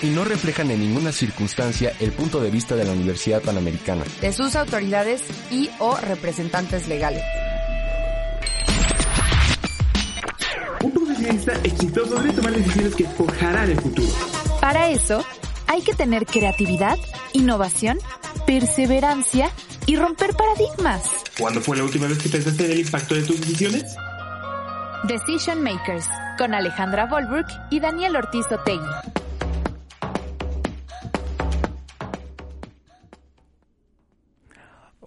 Y no reflejan en ninguna circunstancia el punto de vista de la Universidad Panamericana. De sus autoridades y o representantes legales. Un profesionista exitoso debe tomar decisiones que forjarán el futuro. Para eso, hay que tener creatividad, innovación, perseverancia y romper paradigmas. ¿Cuándo fue la última vez que pensaste en el impacto de tus decisiones? Decision Makers, con Alejandra Volberg y Daniel Ortiz Otegui.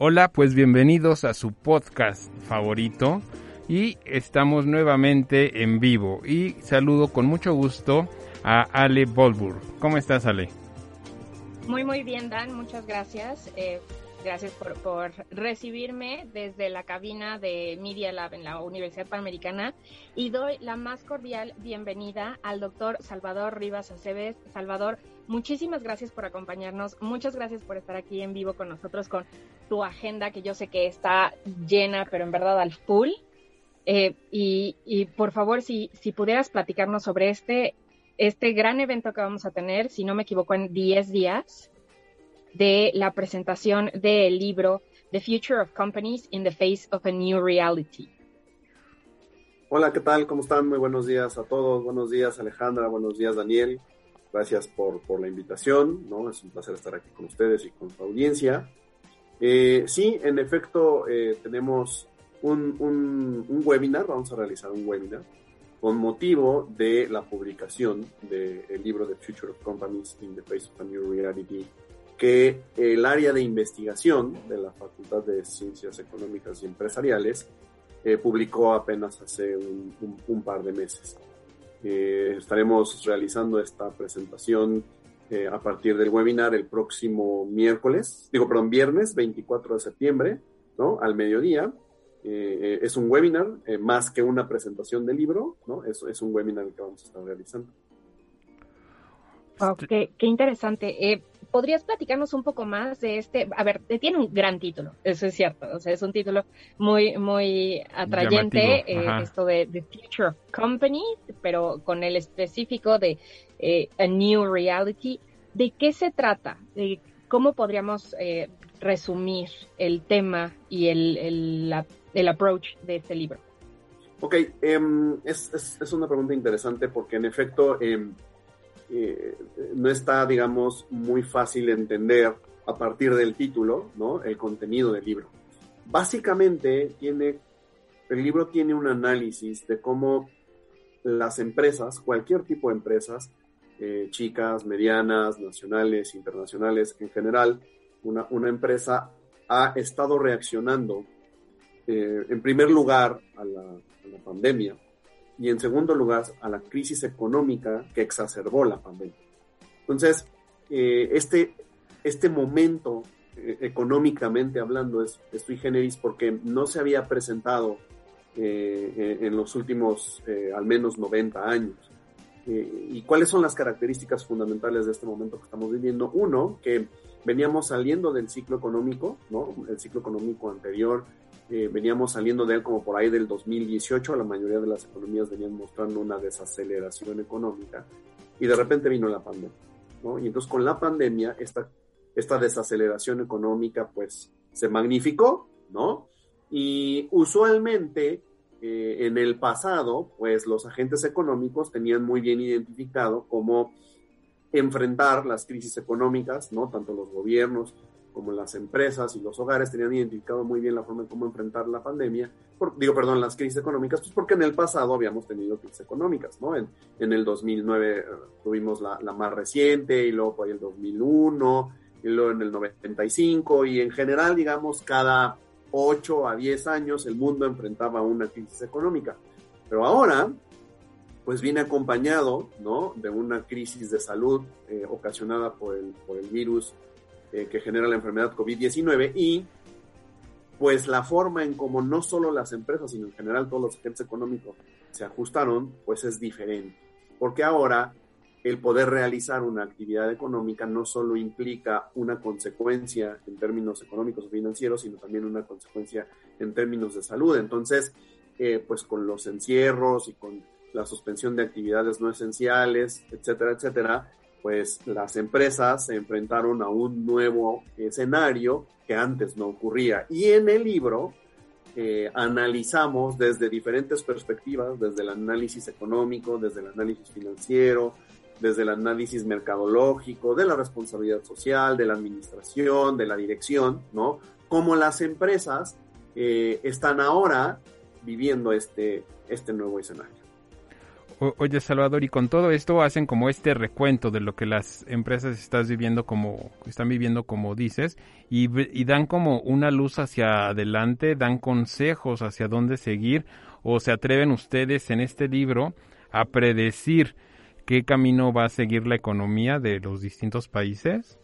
Hola, pues bienvenidos a su podcast favorito y estamos nuevamente en vivo y saludo con mucho gusto a Ale Volburg. ¿Cómo estás, Ale? Muy, muy bien, Dan, muchas gracias. Eh, gracias por, por, recibirme desde la cabina de Media Lab en la Universidad Panamericana y doy la más cordial bienvenida al doctor Salvador Rivas Aceves. Salvador, muchísimas gracias por acompañarnos, muchas gracias por estar aquí en vivo con nosotros con tu agenda que yo sé que está llena, pero en verdad al full. Eh, y, y, por favor, si, si pudieras platicarnos sobre este, este gran evento que vamos a tener, si no me equivoco, en 10 días, de la presentación del libro The Future of Companies in the Face of a New Reality. Hola, ¿qué tal? ¿Cómo están? Muy buenos días a todos. Buenos días, Alejandra. Buenos días, Daniel. Gracias por, por la invitación. ¿no? Es un placer estar aquí con ustedes y con su audiencia. Eh, sí, en efecto, eh, tenemos un, un, un, webinar, vamos a realizar un webinar con motivo de la publicación del libro The Future of Companies in the Face of a New Reality, que el área de investigación de la Facultad de Ciencias Económicas y Empresariales eh, publicó apenas hace un, un par de meses. Eh, estaremos realizando esta presentación eh, a partir del webinar el próximo miércoles, digo, perdón, viernes 24 de septiembre, ¿no? Al mediodía. Eh, es un webinar eh, más que una presentación del libro, ¿no? Es, es, un webinar que vamos a estar realizando. Wow, qué, qué interesante. Eh, ¿Podrías platicarnos un poco más de este? A ver, tiene un gran título, eso es cierto. O sea, es un título muy, muy atrayente, esto de The Future of Company, pero con el específico de A New Reality. ¿De qué se trata? ¿De ¿Cómo podríamos eh, resumir el tema y el, el, la, el, approach de este libro? Ok, um, es, es, es, una pregunta interesante porque en efecto um, eh, no está, digamos, muy fácil entender a partir del título, ¿no? El contenido del libro. Básicamente tiene, el libro tiene un análisis de cómo las empresas, cualquier tipo de empresas, eh, chicas, medianas, nacionales, internacionales en general, una, una empresa ha estado reaccionando eh, en primer lugar a la, a la, pandemia y en segundo lugar a la crisis económica que exacerbó la pandemia. Entonces, eh, este, este momento eh, económicamente hablando es, es sui generis porque no se había presentado en los últimos al menos 90 años. Eh, ¿Y cuáles son las características fundamentales de este momento que estamos viviendo? Uno, que veníamos saliendo del ciclo económico, ¿no? El ciclo económico anterior, eh, veníamos saliendo de él como por ahí del 2018, la mayoría de las economías venían mostrando una desaceleración económica y de repente vino la pandemia, ¿no? Y entonces con la pandemia esta, esta desaceleración económica pues se magnificó, ¿no? Y usualmente eh, en el pasado, pues los agentes económicos tenían muy bien identificado cómo enfrentar las crisis económicas, ¿no? Tanto los gobiernos como las empresas y los hogares tenían identificado muy bien la forma en cómo enfrentar la pandemia, digo, perdón, las crisis económicas, pues porque en el pasado habíamos tenido crisis económicas, ¿no? En, en el 2009 tuvimos la, más reciente y luego por ahí el 2001 y luego en el 95 y en general, digamos, cada 8 a 10 años el mundo enfrentaba una crisis económica. Pero ahora, pues viene acompañado, ¿no? De una crisis de salud eh, ocasionada por el virus eh, que genera la enfermedad COVID-19 y pues la forma en como no solo las empresas, sino en general todos los agentes económicos se ajustaron, pues es diferente. Porque ahora el poder realizar una actividad económica no solo implica una consecuencia en términos económicos o financieros, sino también una consecuencia en términos de salud. Entonces, eh, pues con los encierros y con la suspensión de actividades no esenciales, etcétera, etcétera, pues las empresas se enfrentaron a un nuevo escenario que antes no ocurría. Y en el libro eh, analizamos desde diferentes perspectivas, desde el análisis económico, desde el análisis financiero, desde el análisis mercadológico, de la responsabilidad social, de la administración, de la dirección, ¿no? Cómo las empresas eh, están ahora viviendo este, este nuevo escenario. Oye, Salvador, y con todo esto hacen como este recuento de lo que las empresas están viviendo como, están viviendo como dices, y, dan como una luz hacia adelante, dan consejos hacia dónde seguir, o se atreven ustedes en este libro a predecir qué camino va a seguir la economía de los distintos países?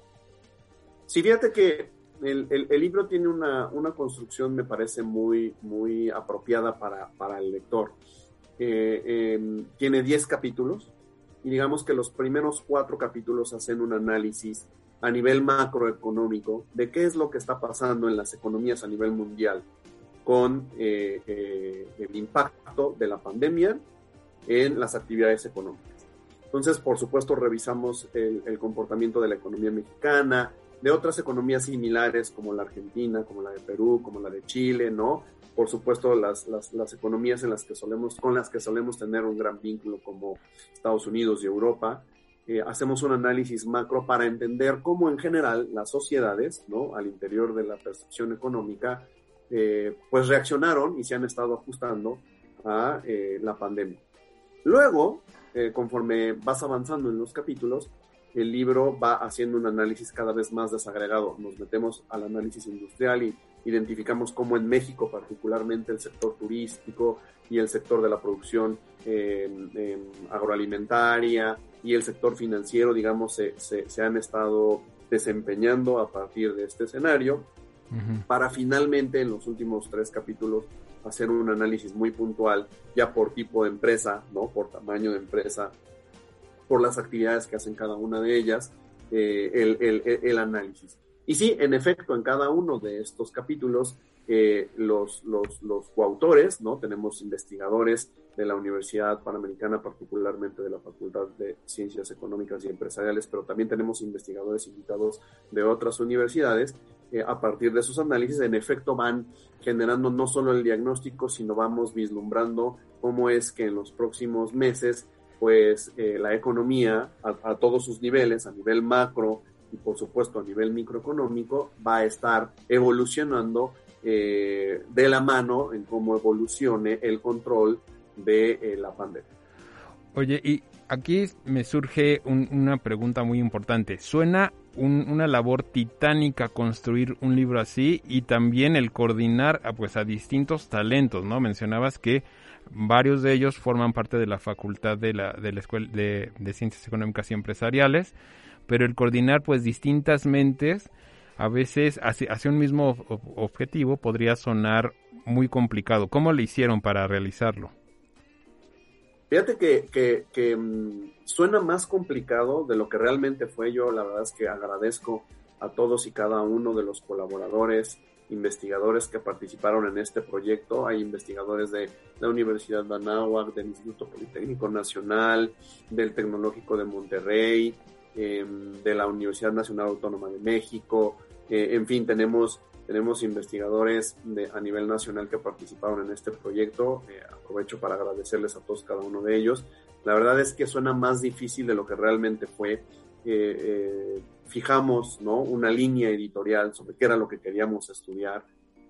Sí, fíjate que el, libro tiene una, construcción, me parece, muy, muy apropiada para, el lector. Eh, em, tiene 10 capítulos y digamos que los primeros cuatro capítulos hacen un análisis a nivel macroeconómico de qué es lo que está pasando en las economías a nivel mundial con eh, eh, el impacto de la pandemia en las actividades económicas. Entonces, por supuesto, revisamos el, comportamiento de la economía mexicana, de otras economías similares como la Argentina, como la de Perú, como la de Chile, ¿no? Por supuesto, las, las, economías en las que solemos, con las que solemos tener un gran vínculo como Estados Unidos y Europa. Eh, hacemos un análisis macro para entender cómo en general las sociedades, ¿no? Al interior de la percepción económica, eh, pues reaccionaron y se han estado ajustando a eh, la pandemia. Luego, conforme vas avanzando en los capítulos, el libro va haciendo un análisis cada vez más desagregado. Nos metemos al análisis industrial y identificamos cómo en México particularmente el sector turístico y el sector de la producción agroalimentaria y el sector financiero, digamos, se, se, han estado desempeñando a partir de este escenario para finalmente en los últimos tres capítulos hacer un análisis muy puntual, ya por tipo de empresa, ¿no? Por tamaño de empresa, por las actividades que hacen cada una de ellas, eh, el, el, análisis. Y sí, en efecto, en cada uno de estos capítulos, eh, los, los, los, coautores, ¿no? Tenemos investigadores de la Universidad Panamericana, particularmente de la Facultad de Ciencias Económicas y Empresariales, pero también tenemos investigadores invitados de otras universidades eh, a partir de sus análisis, en efecto van generando no solo el diagnóstico, sino vamos vislumbrando cómo es que en los próximos meses, pues eh, la economía a, todos sus niveles, a nivel macro y por supuesto a nivel microeconómico, va a estar evolucionando eh, de la mano en cómo evolucione el control de la pandemia. Oye, y aquí me surge una pregunta muy importante. Suena una labor titánica construir un libro así y también el coordinar a, pues, a distintos talentos, ¿no? Mencionabas que varios de ellos forman parte de la facultad de la, de la Escuela de, Ciencias Económicas y Empresariales, pero el coordinar pues distintas mentes a veces hacia, hacia un mismo objetivo podría sonar muy complicado. ¿Cómo le hicieron para realizarlo? Fíjate que, que, mm, suena más complicado de lo que realmente fue. Yo la verdad es que agradezco a todos y cada uno de los colaboradores, investigadores que participaron en este proyecto. Hay investigadores de la Universidad de Anáhuac, del Instituto Politécnico Nacional, del Tecnológico de Monterrey, em, de la Universidad Nacional Autónoma de México. Eh, en fin, tenemos tenemos investigadores de, a nivel nacional que participaron en este proyecto. Eh, aprovecho para agradecerles a todos cada uno de ellos. La verdad es que suena más difícil de lo que realmente fue. Eh, eh, fijamos ¿no? una línea editorial sobre qué era lo que queríamos estudiar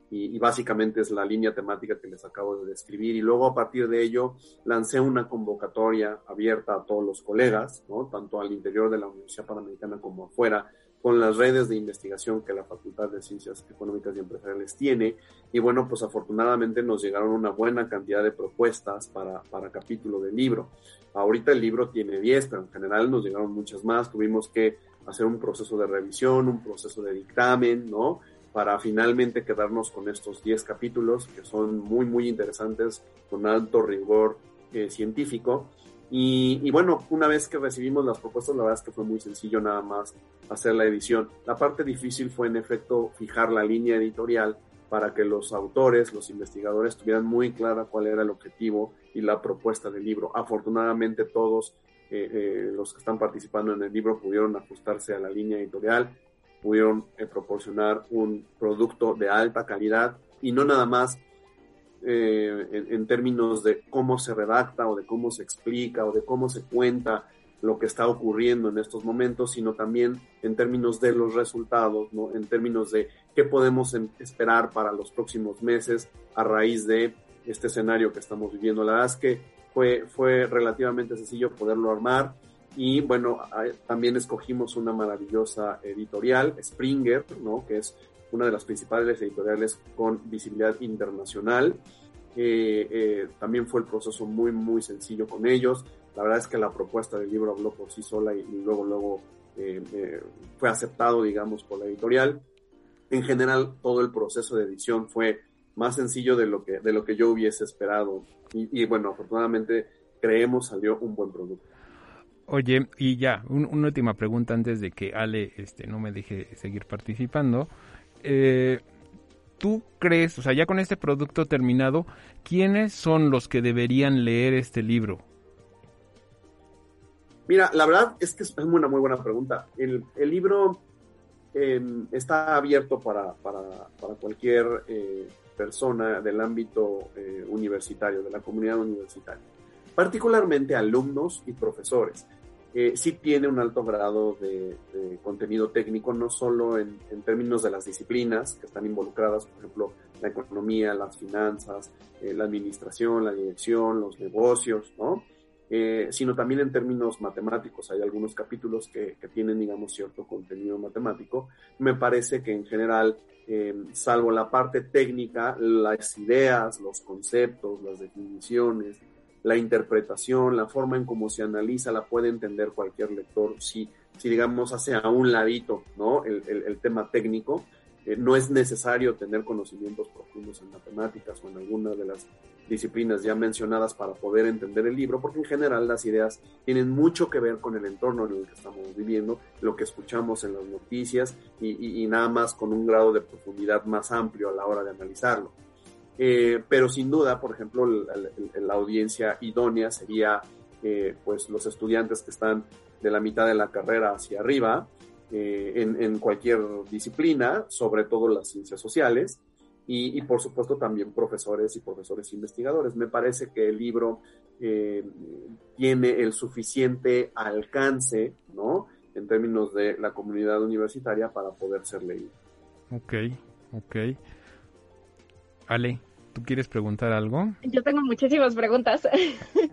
y, y, básicamente es la línea temática que les acabo de describir y luego a partir de ello lancé una convocatoria abierta a todos los colegas, ¿no? tanto al interior de la Universidad Panamericana como afuera, con las redes de investigación que la Facultad de Ciencias Económicas y Empresariales tiene. Y bueno, pues afortunadamente nos llegaron una buena cantidad de propuestas para, para capítulo del libro. Ahorita el libro tiene 10, pero en general nos llegaron muchas más. Tuvimos que hacer un proceso de revisión, un proceso de dictamen, ¿no? Para finalmente quedarnos con estos 10 capítulos que son muy, muy interesantes, con alto rigor eh, científico. Y, bueno, una vez que recibimos las propuestas, la verdad es que fue muy sencillo nada más hacer la edición. La parte difícil fue en efecto fijar la línea editorial para que los autores, los investigadores tuvieran muy clara cuál era el objetivo y la propuesta del libro. Afortunadamente todos eh, eh, los que están participando en el libro pudieron ajustarse a la línea editorial, pudieron eh, proporcionar un producto de alta calidad y no nada más en, en, términos de cómo se redacta o de cómo se explica o de cómo se cuenta lo que está ocurriendo en estos momentos, sino también en términos de los resultados, ¿no? en términos de qué podemos em, esperar para los próximos meses a raíz de este escenario que estamos viviendo. La verdad es que fue, fue relativamente sencillo poderlo armar y bueno, también escogimos una maravillosa editorial, Springer, ¿no? que es una de las principales editoriales con visibilidad internacional. Eh, eh, también fue el proceso muy, muy sencillo con ellos. La verdad es que la propuesta del libro habló por sí sola y, luego, luego eh, eh, fue aceptado, digamos, por la editorial. En general, todo el proceso de edición fue más sencillo de lo que, de lo que yo hubiese esperado. Y, bueno, afortunadamente creemos salió un buen producto. Oye, y ya, una última pregunta antes de que Ale este, no me deje seguir participando. Eh, ¿Tú crees, o sea, ya con este producto terminado, quiénes son los que deberían leer este libro? Mira, la verdad es que es una muy buena pregunta. El, el libro em, está abierto para, para, para cualquier eh, persona del ámbito eh, universitario, de la comunidad universitaria, particularmente alumnos y profesores. Eh, sí tiene un alto grado de, contenido técnico, no solo en, términos de las disciplinas que están involucradas, por ejemplo, la economía, las finanzas, la administración, la dirección, los negocios, ¿no? Eh, sino también en términos matemáticos. Hay algunos capítulos que, que, tienen, digamos, cierto contenido matemático. Me parece que en general, eh, salvo la parte técnica, las ideas, los conceptos, las definiciones, la interpretación, la forma en cómo se analiza, la puede entender cualquier lector si, si digamos, hace a un ladito, ¿no? El, tema técnico. Eh, no es necesario tener conocimientos profundos en matemáticas o en alguna de las disciplinas ya mencionadas para poder entender el libro, porque en general las ideas tienen mucho que ver con el entorno en el que estamos viviendo, lo que escuchamos en las noticias y, y, nada más con un grado de profundidad más amplio a la hora de analizarlo. Eh, pero sin duda, por ejemplo, la, audiencia idónea sería eh, pues los estudiantes que están de la mitad de la carrera hacia arriba, eh, en, en, cualquier disciplina, sobre todo las ciencias sociales, y, y, por supuesto también profesores y profesores investigadores. Me parece que el libro eh, tiene el suficiente alcance, ¿no? En términos de la comunidad universitaria para poder ser leído. Ok, ok. Ale, ¿tú quieres preguntar algo? Yo tengo muchísimas preguntas.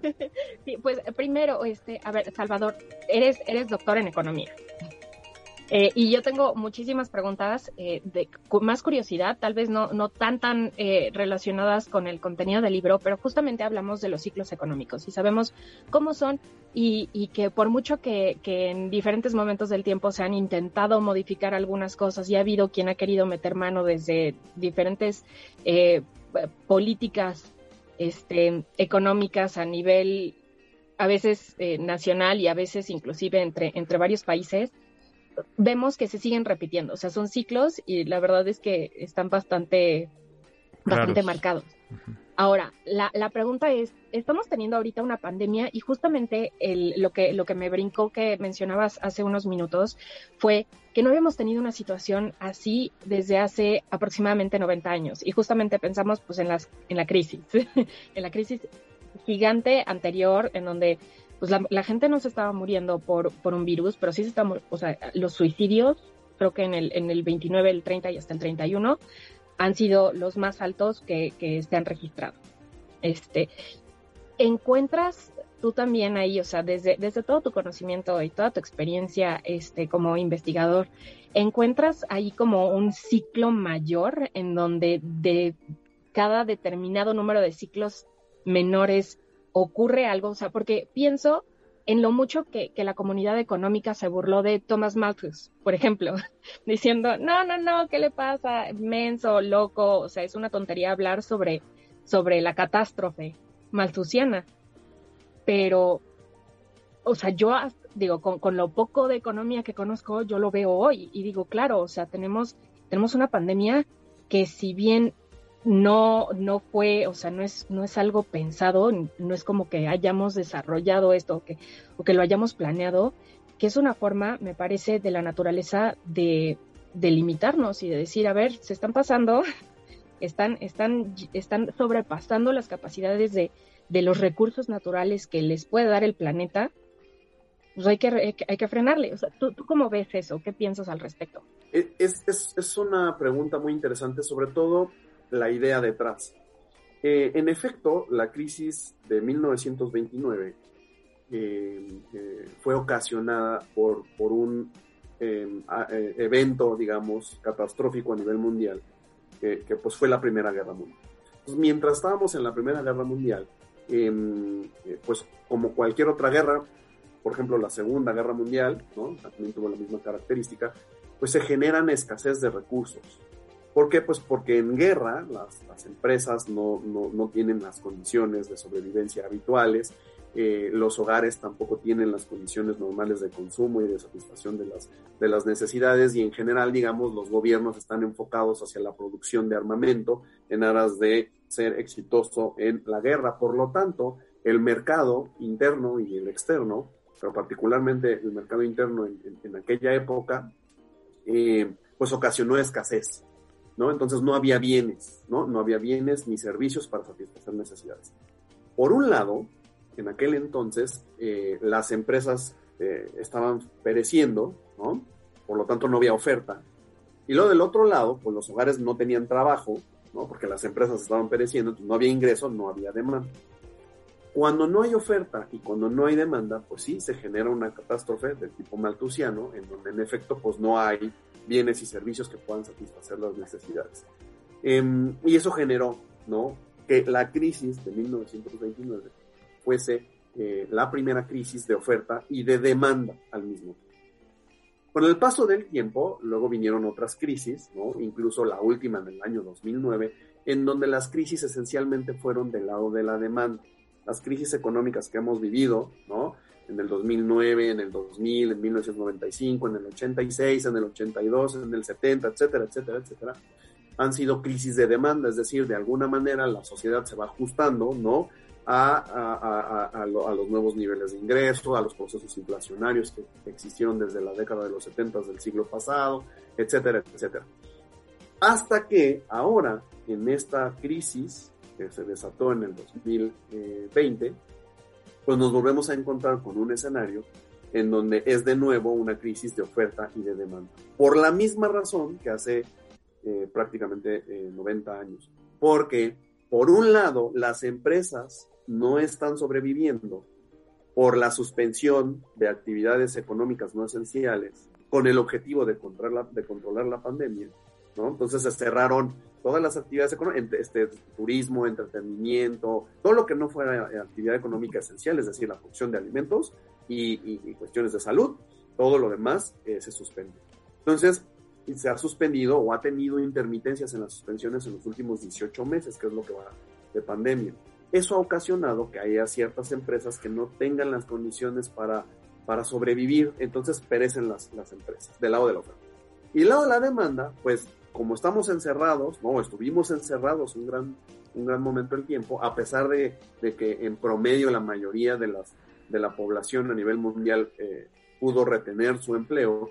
pues primero, este, a ver, Salvador, eres, eres doctor en economía. Eh, y yo tengo muchísimas preguntas eh, de más curiosidad, tal vez no, no tan tan eh, relacionadas con el contenido del libro, pero justamente hablamos de los ciclos económicos y sabemos cómo son y, y que por mucho que, que, en diferentes momentos del tiempo se han intentado modificar algunas cosas y ha habido quien ha querido meter mano desde diferentes eh, políticas este, económicas a nivel a veces eh, nacional y a veces inclusive entre, entre varios países, vemos que se siguen repitiendo. O sea, son ciclos y la verdad es que están bastante, bastante marcados. Ahora, la, la, pregunta es, estamos teniendo ahorita una pandemia y justamente el, lo, que, lo que me brincó que mencionabas hace unos minutos fue que no habíamos tenido una situación así desde hace aproximadamente 90 años. Y justamente pensamos pues en, las, en la crisis, en la crisis gigante anterior en donde pues la, gente no se estaba muriendo por, por un virus, pero sí se está, o sea, los suicidios, creo que en el, en el 29, el 30 y hasta el 31, han sido los más altos que, que se han registrado. Este, encuentras tú también ahí, o sea, desde, desde todo tu conocimiento y toda tu experiencia este, como investigador, encuentras ahí como un ciclo mayor en donde de cada determinado número de ciclos menores ocurre algo, o sea, porque pienso en lo mucho que, que, la comunidad económica se burló de Thomas Malthus, por ejemplo, diciendo, no, no, no, ¿qué le pasa? Menso, loco, o sea, es una tontería hablar sobre, sobre la catástrofe malthusiana. Pero, o sea, yo digo, con, con, lo poco de economía que conozco, yo lo veo hoy y digo, claro, o sea, tenemos, tenemos una pandemia que si bien no, no fue, o sea, no es, no es algo pensado, no es como que hayamos desarrollado esto o que, o que lo hayamos planeado, que es una forma, me parece, de la naturaleza de, de limitarnos y de decir, a ver, se están pasando, están, están, están sobrepasando las capacidades de, de los recursos naturales que les puede dar el planeta, pues hay que, hay que frenarle. O sea, ¿tú, ¿tú, cómo ves eso? ¿Qué piensas al respecto? Es, es, es una pregunta muy interesante, sobre todo la idea detrás. Eh, en efecto, la crisis de 1929 eh, eh, fue ocasionada por, por un em, eh, evento, digamos, catastrófico a nivel mundial, que, pues fue la Primera Guerra Mundial. Mientras estábamos en la Primera Guerra Mundial, em, pues como cualquier otra guerra, por ejemplo la Segunda Guerra Mundial, ¿no? también tuvo la misma característica, pues se generan escasez de recursos. ¿Por qué? Pues porque en guerra las, las empresas no, no, no, tienen las condiciones de sobrevivencia habituales, eh, los hogares tampoco tienen las condiciones normales de consumo y de satisfacción de las, de las necesidades y en general, digamos, los gobiernos están enfocados hacia la producción de armamento en aras de ser exitoso en la guerra. Por lo tanto, el mercado interno y el externo, pero particularmente el mercado interno en, aquella época, eh, pues ocasionó escasez. ¿no? Entonces no había bienes, ¿no? No había bienes ni servicios para satisfacer necesidades. Por un lado, en aquel entonces, eh, las empresas eh, estaban pereciendo. Por lo tanto, no había oferta. Y luego del otro lado, pues los hogares no tenían trabajo. Porque las empresas estaban pereciendo, no había ingreso, no había demanda. Cuando no hay oferta y cuando no hay demanda, pues sí, se genera una catástrofe del tipo maltusiano, en donde en efecto, pues no hay bienes y servicios que puedan satisfacer las necesidades. Eh, y eso generó, ¿no? Que la crisis de 1929 fuese eh, la primera crisis de oferta y de demanda al mismo tiempo. Con el paso del tiempo, luego vinieron otras crisis, ¿no? Incluso la última en el año 2009, en donde las crisis esencialmente fueron del lado de la demanda. Las crisis económicas que hemos vivido, ¿no? en el 2009, en el 2000, en 1995, en el 86, en el 82, en el 70, etcétera, etcétera, etcétera, han sido crisis de demanda, es decir, de alguna manera la sociedad se va ajustando, ¿no? A, a, a, lo, a los nuevos niveles de ingreso, a los procesos inflacionarios que existieron desde la década de los 70 del siglo pasado, etcétera, etcétera. Hasta que ahora, en esta crisis que se desató en el 2020, pues nos volvemos a encontrar con un escenario en donde es de nuevo una crisis de oferta y de demanda. Por la misma razón que hace eh, prácticamente eh, 90 años. Porque, por un lado, las empresas no están sobreviviendo por la suspensión de actividades económicas no esenciales con el objetivo de controlar la, de controlar la pandemia. ¿no? Entonces se cerraron todas las actividades económicas, este, turismo, entretenimiento, todo lo que no fuera actividad económica esencial, es decir, la producción de alimentos y, y, y cuestiones de salud, todo lo demás eh, se suspende. Entonces, se ha suspendido o ha tenido intermitencias en las suspensiones en los últimos 18 meses, que es lo que va de pandemia. Eso ha ocasionado que haya ciertas empresas que no tengan las condiciones para, para sobrevivir, entonces perecen las, las empresas, del lado de la oferta. Y del lado de la demanda, pues como estamos encerrados, no, estuvimos encerrados un gran, un gran momento del tiempo, a pesar de, de que en promedio la mayoría de, las, de la población a nivel mundial eh, pudo retener su empleo,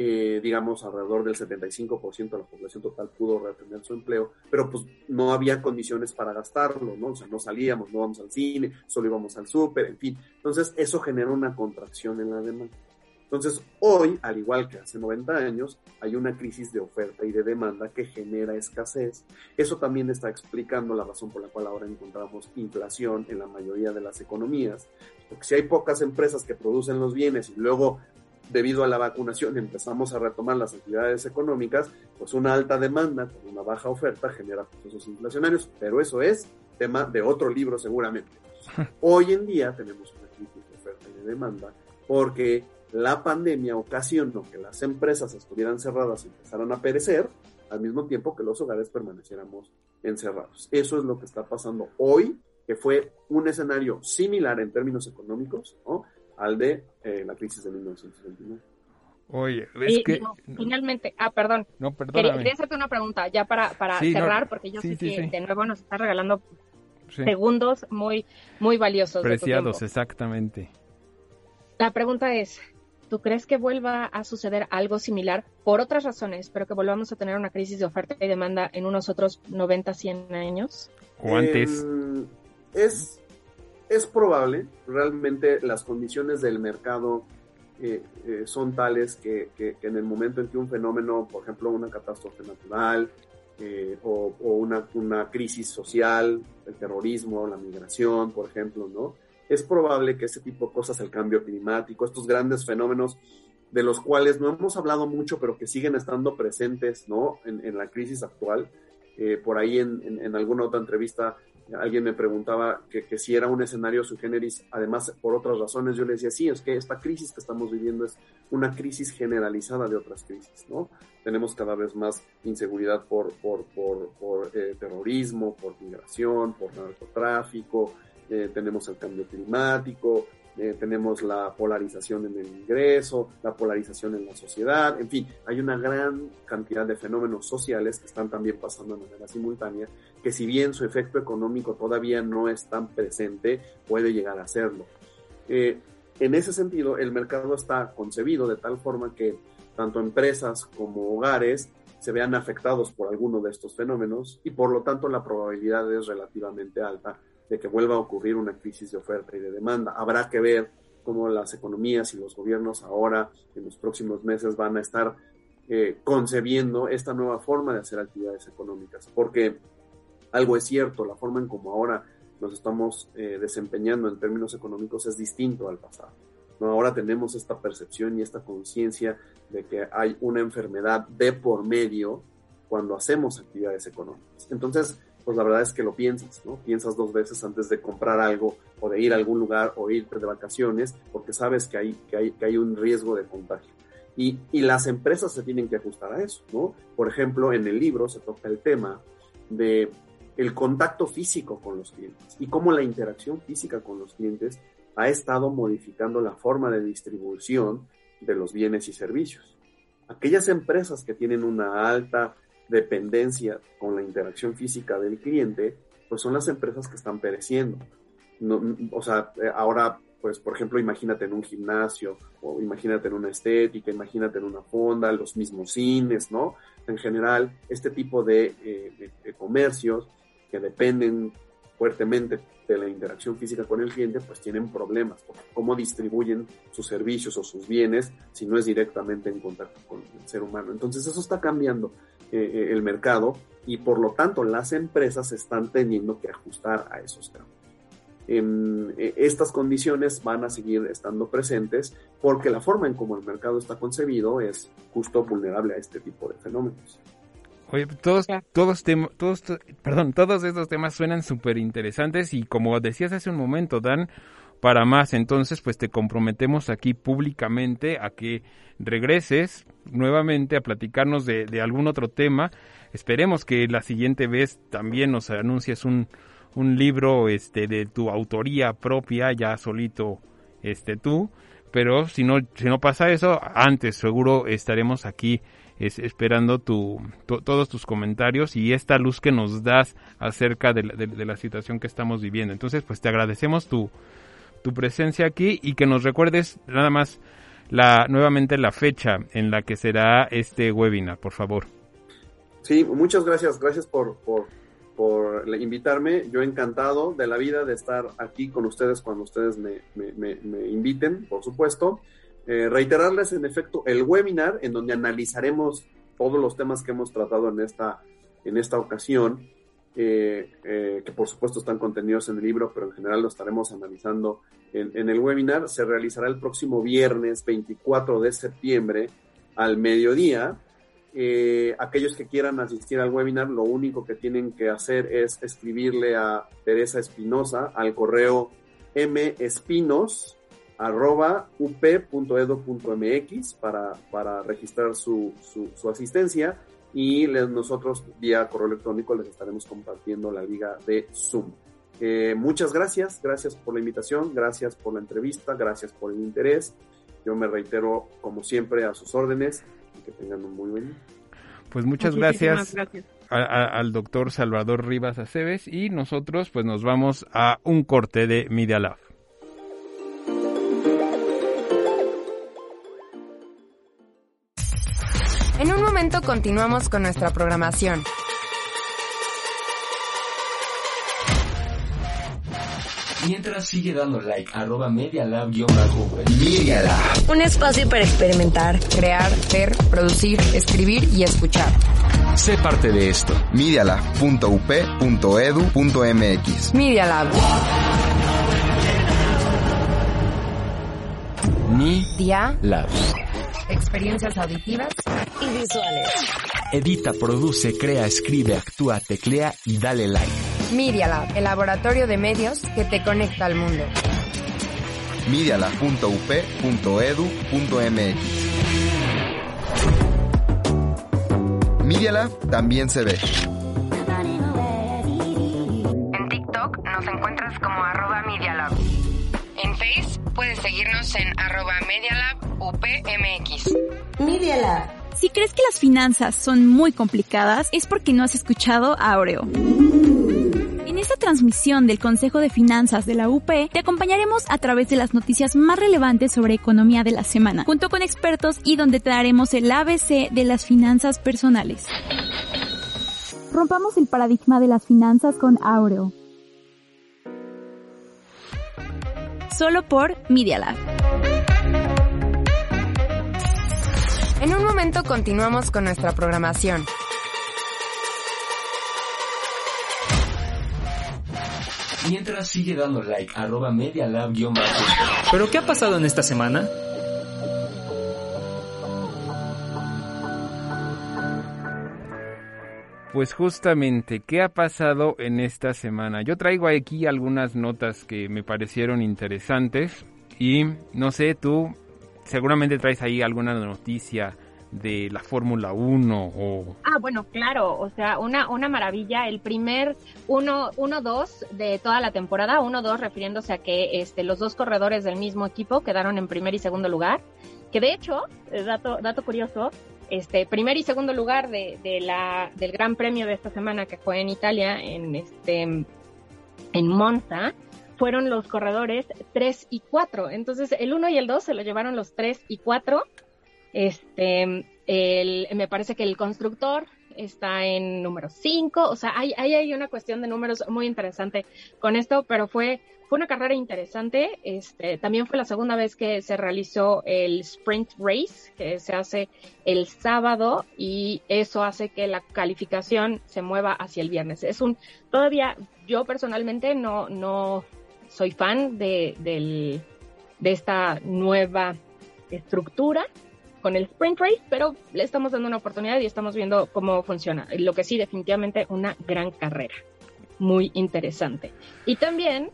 eh, digamos alrededor del 75% de la población total pudo retener su empleo, pero pues no había condiciones para gastarlo, ¿no? O sea, no salíamos, no vamos al cine, solo íbamos al súper, en fin. Entonces eso generó una contracción en la demanda. Entonces, hoy, al igual que hace 90 años, hay una crisis de oferta y de demanda que genera escasez. Eso también está explicando la razón por la cual ahora encontramos inflación en la mayoría de las economías. Porque si hay pocas empresas que producen los bienes y luego, debido a la vacunación, empezamos a retomar las actividades económicas, pues una alta demanda con una baja oferta genera procesos inflacionarios. Pero eso es tema de otro libro seguramente. Hoy en día tenemos una crisis de oferta y de demanda, porque la pandemia ocasionó que las empresas estuvieran cerradas y empezaran a perecer, al mismo tiempo que los hogares permaneciéramos encerrados. Eso es lo que está pasando hoy, que fue un escenario similar en términos económicos al de eh, la crisis de 1929. Oye, es que... finalmente, ah, perdón. No, Quería, hacerte una pregunta ya para, para cerrar, porque yo sé que de nuevo nos está regalando segundos muy, muy valiosos. Preciados, exactamente. La pregunta es, ¿tú crees que vuelva a suceder algo similar por otras razones, pero que volvamos a tener una crisis de oferta y demanda en unos otros 90, 100 años? ¿O antes? Em, es, es probable, realmente las condiciones del mercado eh, eh, son tales que, en el momento en que un fenómeno, por ejemplo, una catástrofe natural eh, o, una, una, crisis social, el terrorismo, la migración, por ejemplo, ¿no? Es probable que ese tipo de cosas, el cambio climático, estos grandes fenómenos de los cuales no hemos hablado mucho, pero que siguen estando presentes, ¿no? En, la crisis actual. por ahí en, alguna otra entrevista alguien me preguntaba que, si era un escenario su generis, además por otras razones, yo le decía, sí, es que esta crisis que estamos viviendo es una crisis generalizada de otras crisis, ¿no? Tenemos cada vez más inseguridad por, por, por, eh, terrorismo, por migración, por narcotráfico, eh, tenemos el cambio climático, eh, tenemos la polarización en el ingreso, la polarización en la sociedad, en fin, hay una gran cantidad de fenómenos sociales que están también pasando de manera simultánea, que si bien su efecto económico todavía no es tan presente, puede llegar a serlo. Eh, en ese sentido, el mercado está concebido de tal forma que tanto empresas como hogares se vean afectados por alguno de estos fenómenos y por lo tanto la probabilidad es relativamente alta de que vuelva a ocurrir una crisis de oferta y de demanda. Habrá que ver cómo las economías y los gobiernos ahora, en los próximos meses, van a estar eh, concebiendo esta nueva forma de hacer actividades económicas, porque algo es cierto, la forma en como ahora nos estamos eh, desempeñando en términos económicos es distinto al pasado. ¿no? Ahora tenemos esta percepción y esta conciencia de que hay una enfermedad de por medio cuando hacemos actividades económicas. Entonces, pues la verdad es que lo piensas, ¿no? Piensas dos veces antes de comprar algo o de ir a algún lugar o irte de vacaciones porque sabes que hay, que hay, que hay un riesgo de contagio. Y, y las empresas se tienen que ajustar a eso, ¿no? Por ejemplo, en el libro se toca el tema de el contacto físico con los clientes y cómo la interacción física con los clientes ha estado modificando la forma de distribución de los bienes y servicios. Aquellas empresas que tienen una alta dependencia con la interacción física del cliente, pues son las empresas que están pereciendo. No, o sea, eh, ahora, pues, por ejemplo, imagínate en un gimnasio, o imagínate en una estética, imagínate en una fonda, los mismos cines, ¿no? En general, este tipo de, eh, de comercios que dependen fuertemente de la interacción física con el cliente, pues tienen problemas, cómo distribuyen sus servicios o sus bienes si no es directamente en contacto con el ser humano. Entonces eso está cambiando. Eh, eh, el mercado y por lo tanto las empresas están teniendo que ajustar a esos cambios. Eh, estas condiciones van a seguir estando presentes porque la forma en cómo el mercado está concebido es justo vulnerable a este tipo de fenómenos. Oye, todos, todos, todos, perdón, todos estos temas suenan súper interesantes y como decías hace un momento, Dan, para más. Entonces, pues te comprometemos aquí públicamente a que regreses nuevamente a platicarnos de, algún otro tema. Esperemos que la siguiente vez también nos anuncies un, un libro este de tu autoría propia, ya solito este tú, pero si no si no pasa eso, antes seguro estaremos aquí esperando tu, todos tus comentarios y esta luz que nos das acerca de de la situación que estamos viviendo. Entonces, pues te agradecemos tu, tu presencia aquí y que nos recuerdes nada más la nuevamente la fecha en la que será este webinar, por favor. Sí, muchas gracias, gracias por, por, por invitarme. Yo encantado de la vida de estar aquí con ustedes cuando ustedes me, me, me, inviten, por supuesto. Eh, reiterarles en efecto el webinar en donde analizaremos todos los temas que hemos tratado en esta, en esta ocasión eh, eh, que por supuesto están contenidos en el libro, pero en general lo estaremos analizando en, el webinar. Se realizará el próximo viernes 24 de septiembre al mediodía. Aquellos que quieran asistir al webinar, lo único que tienen que hacer es escribirle a Teresa Espinosa al correo mespinos arroba up.edu.mx para, para registrar su, su, asistencia y nosotros vía correo electrónico les estaremos compartiendo la liga de Zoom. Eh, muchas gracias, gracias por la invitación, gracias por la entrevista, gracias por el interés. Yo me reitero, como siempre, a sus órdenes y que tengan un muy buen día. Pues muchas gracias, al doctor Salvador Rivas Aceves y nosotros pues nos vamos a un corte de Media Lab. Momento continuamos con nuestra programación. Mientras sigue dando like, arroba Media Lab Media Lab. Un espacio para experimentar, crear, ver, producir, escribir y escuchar. Sé parte de esto. MediaLab.up.edu.mx Media Lab. Experiencias auditivas y visuales. Edita, produce, crea, escribe, actúa, teclea y dale like. Media Lab, el laboratorio de medios que te conecta al mundo. medialab.up.edu.mx Media Lab también se ve. En TikTok nos encuentras seguirnos en arroba MediaLabUPMX. Media Lab. Si crees que las finanzas son muy complicadas, es porque no has escuchado a Aureo. En esta transmisión del Consejo de Finanzas de la UP, te acompañaremos a través de las noticias más relevantes sobre economía de la semana, junto con expertos y donde te daremos el ABC de las finanzas personales. Rompamos el paradigma de las finanzas con Aureo. Solo por Media Lab. En un momento continuamos con nuestra programación. Mientras sigue dando like, arroba Media Lab ¿Pero qué ha pasado en esta semana? Pues justamente, ¿qué ha pasado en esta semana? Yo traigo aquí algunas notas que me parecieron interesantes y no sé, tú seguramente traes ahí alguna noticia de la Fórmula 1 o... Ah, bueno, claro, o sea, una, una maravilla, el primer 1-2 de toda la temporada, 1-2 refiriéndose a que este, los dos corredores del mismo equipo quedaron en primer y segundo lugar, que de hecho, dato, dato curioso, este primer y segundo lugar de, la, del Gran Premio de esta semana que fue en Italia, en este en Monza, fueron los corredores 3 y 4. Entonces, el 1 y el 2 se lo llevaron los 3 y 4. Este, el, me parece que el constructor está en número 5. O sea, hay, hay, hay una cuestión de números muy interesante con esto, pero fue fue una carrera interesante. Este, también fue la segunda vez que se realizó el Sprint Race, que se hace el sábado y eso hace que la calificación se mueva hacia el viernes. Es un, todavía yo personalmente no, no soy fan de, del, de esta nueva estructura con el Sprint Race, pero le estamos dando una oportunidad y estamos viendo cómo funciona. Lo que sí, definitivamente una gran carrera. Muy interesante. Y también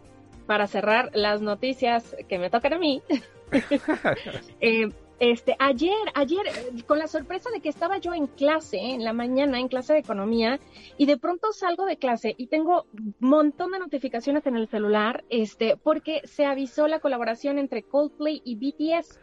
para cerrar las noticias que me tocan a mí, eh, este, ayer, ayer, con la sorpresa de que estaba yo en clase, en la mañana, en clase de economía, y de pronto salgo de clase y tengo un montón de notificaciones en el celular, este, porque se avisó la colaboración entre Coldplay y BTS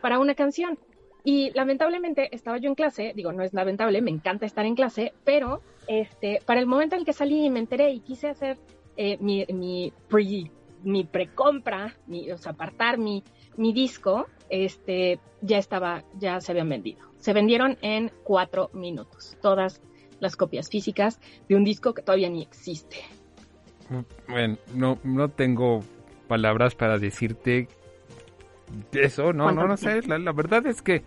para una canción. Y lamentablemente estaba yo en clase, digo, no es lamentable, me encanta estar en clase, pero este, para el momento en el que salí y me enteré y quise hacer eh, mi, mi pre mi precompra, mi, o sea, apartar mi, mi disco, este, ya estaba, ya se habían vendido. Se vendieron en cuatro minutos, todas las copias físicas de un disco que todavía ni existe. Bueno, no, no tengo palabras para decirte eso, no, no, no sé, la, la, verdad es que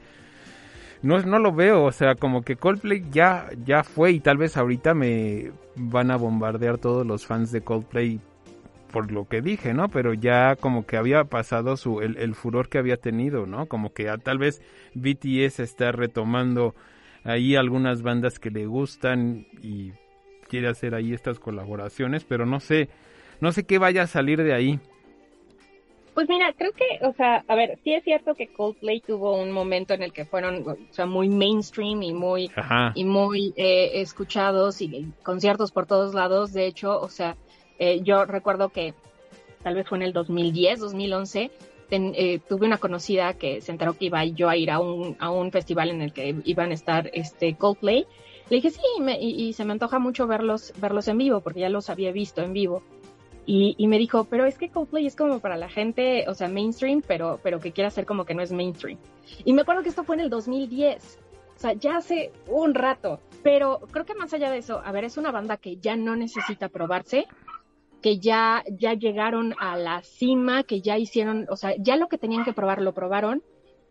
no, no lo veo, o sea, como que Coldplay ya, ya fue y tal vez ahorita me van a bombardear todos los fans de Coldplay por lo que dije, ¿no? Pero ya como que había pasado su, el, furor que había tenido, ¿no? Como que tal vez BTS está retomando ahí algunas bandas que le gustan y quiere hacer ahí estas colaboraciones, pero no sé, no sé qué vaya a salir de ahí. Pues mira, creo que, o sea, a ver, sí es cierto que Coldplay tuvo un momento en el que fueron, o sea, muy mainstream y muy Ajá. y muy eh, escuchados y conciertos por todos lados. De hecho, o sea, eh, yo recuerdo que tal vez fue en el 2010, 2011, ten- eh, tuve una conocida que se enteró que iba yo a ir a un, a un festival en el que iban a estar este Coldplay. Le dije sí, me- y, y se me antoja mucho verlos, verlos en vivo, porque ya los había visto en vivo. Y, y me dijo, pero es que Coldplay es como para la gente, o sea, mainstream, pero, pero que quiere hacer como que no es mainstream. Y me acuerdo que esto fue en el 2010. O sea, ya hace un rato. Pero creo que más allá de eso, a ver, es una banda que ya no necesita probarse, que ya, ya llegaron a la cima, que ya hicieron, o sea, ya lo que tenían que probar lo probaron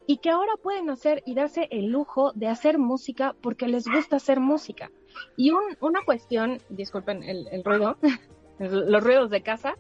y que ahora pueden hacer y darse el lujo de hacer música porque les gusta hacer música. Y un, una cuestión, disculpen el, el ruido, los ruidos de casa,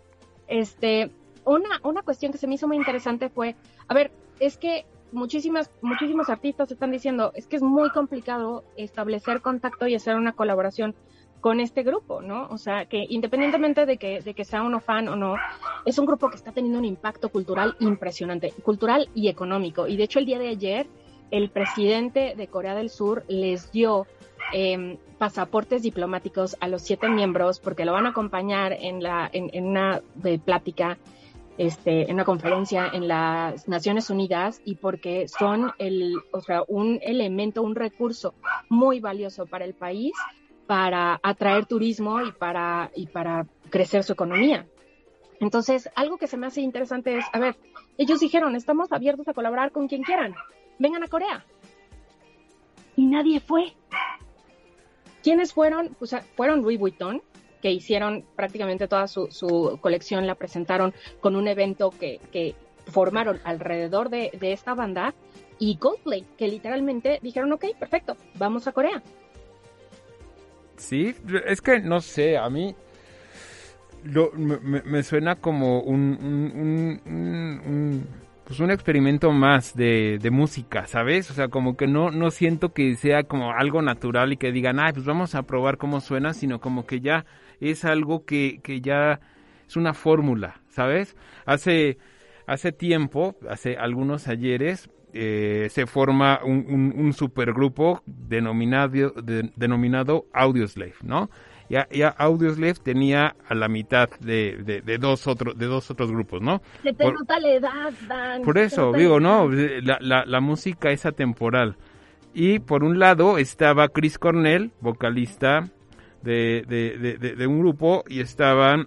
este, una, una cuestión que se me hizo muy interesante fue, a ver, es que muchísimas, muchísimos artistas están diciendo, es que es muy complicado establecer contacto y hacer una colaboración con este grupo, ¿no? O sea, que independientemente de que, de que sea uno fan o no, es un grupo que está teniendo un impacto cultural impresionante, cultural y económico. Y de hecho el día de ayer, el presidente de Corea del Sur les dio eh, pasaportes diplomáticos a los siete miembros porque lo van a acompañar en, la, en, en una de plática, este, en una conferencia en las Naciones Unidas y porque son el, o sea, un elemento, un recurso muy valioso para el país para atraer turismo y para, y para crecer su economía. Entonces, algo que se me hace interesante es, a ver, ellos dijeron, estamos abiertos a colaborar con quien quieran, vengan a Corea. Y nadie fue. ¿Quiénes fueron? Pues fueron Louis Vuitton, que hicieron prácticamente toda su, su colección, la presentaron con un evento que, que formaron alrededor de, de esta banda, y Coldplay, que literalmente dijeron, ok, perfecto, vamos a Corea. Sí, es que no sé, a mí me, suena como un, un, un- pues un experimento más de, de música, ¿sabes? O sea, como que no, no siento que sea como algo natural y que digan, ah, pues vamos a probar cómo suena, sino como que ya es algo que, que ya es una fórmula, ¿sabes? Hace, hace tiempo, hace algunos ayeres, eh, se forma un, un, un supergrupo denominado, de- denominado Audioslave, ¿no? Ya, ya Audioslave tenía a la mitad de, de, de dos otros de dos otros grupos, ¿no? Se te Por- nota la edad, Dan. por eso, digo, no, edad. la, la, la música es atemporal. Y por un lado estaba Chris Cornell, vocalista de, de- de un grupo, y estaban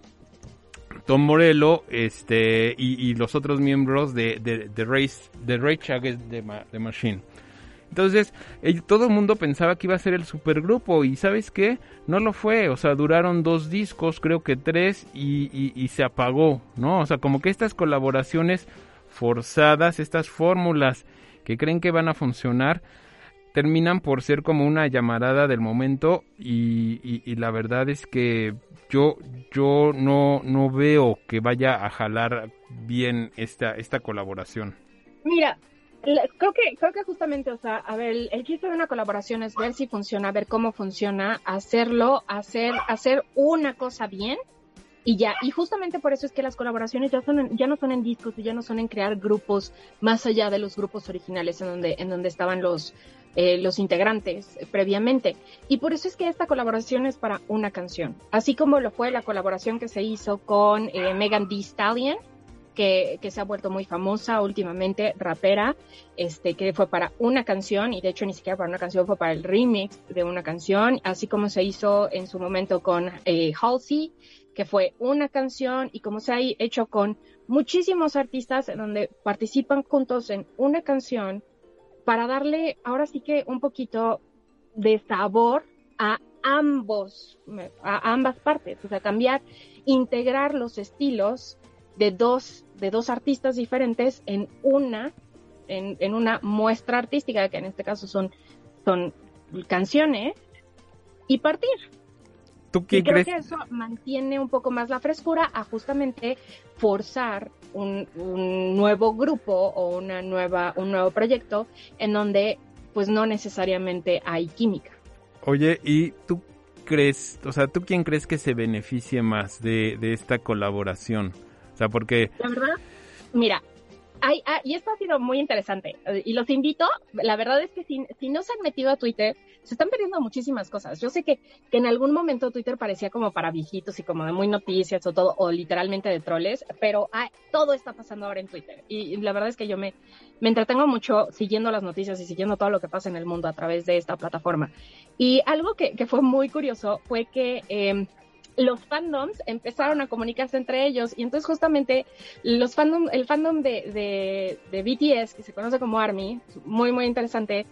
Tom Morello este, y, los otros miembros de, de, de, Race, de Rage Against the, Ma- the Machine. Entonces, todo el mundo pensaba que iba a ser el supergrupo y ¿sabes qué? No lo fue, o sea, duraron dos discos, creo que tres, y, y- y se apagó, ¿no? O sea, como que estas colaboraciones forzadas, estas fórmulas que creen que van a funcionar, terminan por ser como una llamarada del momento y, y- la verdad es que yo, yo no, no veo que vaya a jalar bien esta, esta colaboración. Mira, creo que creo que justamente, o sea, a ver, el, el de una colaboración es ver si funciona, ver cómo funciona, hacerlo, hacer hacer una cosa bien y ya. Y justamente por eso es que las colaboraciones ya son en- ya no son en discos y ya no son en crear grupos más allá de los grupos originales en donde en donde estaban los eh, los integrantes previamente. Y por eso es que esta colaboración es para una canción. Así como lo fue la colaboración que se hizo con eh, Megan Thee Stallion, que, que se ha vuelto muy famosa últimamente, rapera, este, que fue para una canción, y de hecho ni siquiera para una canción, fue para el remix de una canción, así como se hizo en su momento con eh, Halsey, que fue una canción, y como se ha hecho con muchísimos artistas en donde participan juntos en una canción para darle ahora sí que un poquito de sabor a ambos, a ambas partes, o sea, cambiar, integrar los estilos de dos, de dos artistas diferentes en una, en, en una muestra artística, que en este caso son, son canciones, y partir. ¿Tú qué Y creo crees? que eso mantiene un poco más la frescura a justamente forzar un, un nuevo grupo o una nueva, un nuevo proyecto en donde pues no necesariamente hay química. Oye, ¿y tú crees, o sea, tú quién crees que se beneficie más de, de esta colaboración? O sea, porque La verdad, Mira, hay, ah, y esto ha sido muy interesante. eh, Y los invito, la verdad es que si, no se han metido a Twitter, se están perdiendo muchísimas cosas. Yo sé que, que en algún momento Twitter parecía como para viejitos y como de muy noticias o todo, o literalmente de troles, pero ah, todo está pasando ahora en Twitter. Y, y la verdad es que yo me, me entretengo mucho siguiendo las noticias y siguiendo todo lo que pasa en el mundo a través de esta plataforma. Y algo que, que fue muy curioso fue que eh, los fandoms empezaron a comunicarse entre ellos y entonces justamente los fandom, el fandom de, de, BTS, que se conoce como ARMY, muy muy interesante,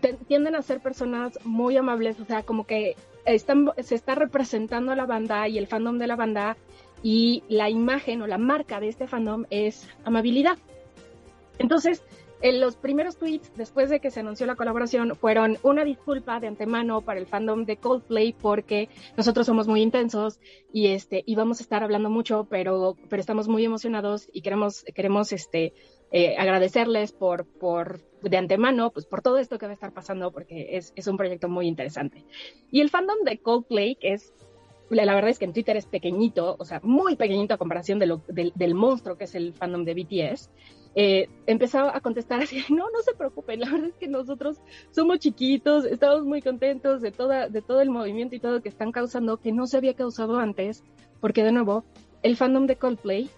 te- tienden a ser personas muy amables, o sea, como que están, se está representando la banda y el fandom de la banda y la imagen o la marca de este fandom es amabilidad. Entonces, en los primeros tweets después de que se anunció la colaboración fueron una disculpa de antemano para el fandom de Coldplay porque nosotros somos muy intensos y este y vamos a estar hablando mucho, pero pero estamos muy emocionados y queremos queremos este eh, agradecerles por por de antemano pues por todo esto que va a estar pasando porque es, es un proyecto muy interesante. Y el fandom de Coldplay que es la verdad es que en Twitter es pequeñito, o sea, muy pequeñito a comparación del, del monstruo que es el fandom de BTS, eh, empezó a contestar así, no, no se preocupen, la verdad es que nosotros somos chiquitos, estamos muy contentos de, toda, de todo el movimiento y todo que están causando, que no se había causado antes, porque de nuevo, el fandom de Coldplay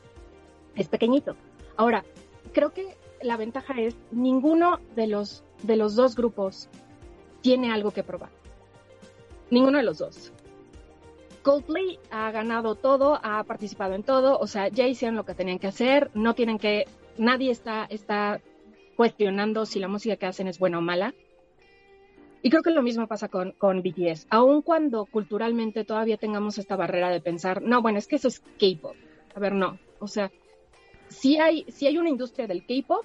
es pequeñito. Ahora, creo que la ventaja es ninguno de los, de los dos grupos tiene algo que probar. Ninguno de los dos. Coldplay ha ganado todo, ha participado en todo, o sea, ya hicieron lo que tenían que hacer, no tienen que, nadie está, está cuestionando si la música que hacen es buena o mala. Y creo que lo mismo pasa con, con BTS, aun cuando culturalmente todavía tengamos esta barrera de pensar, no, bueno, es que eso es K-pop. A ver, no, o sea, sí hay, sí hay una industria del K-pop,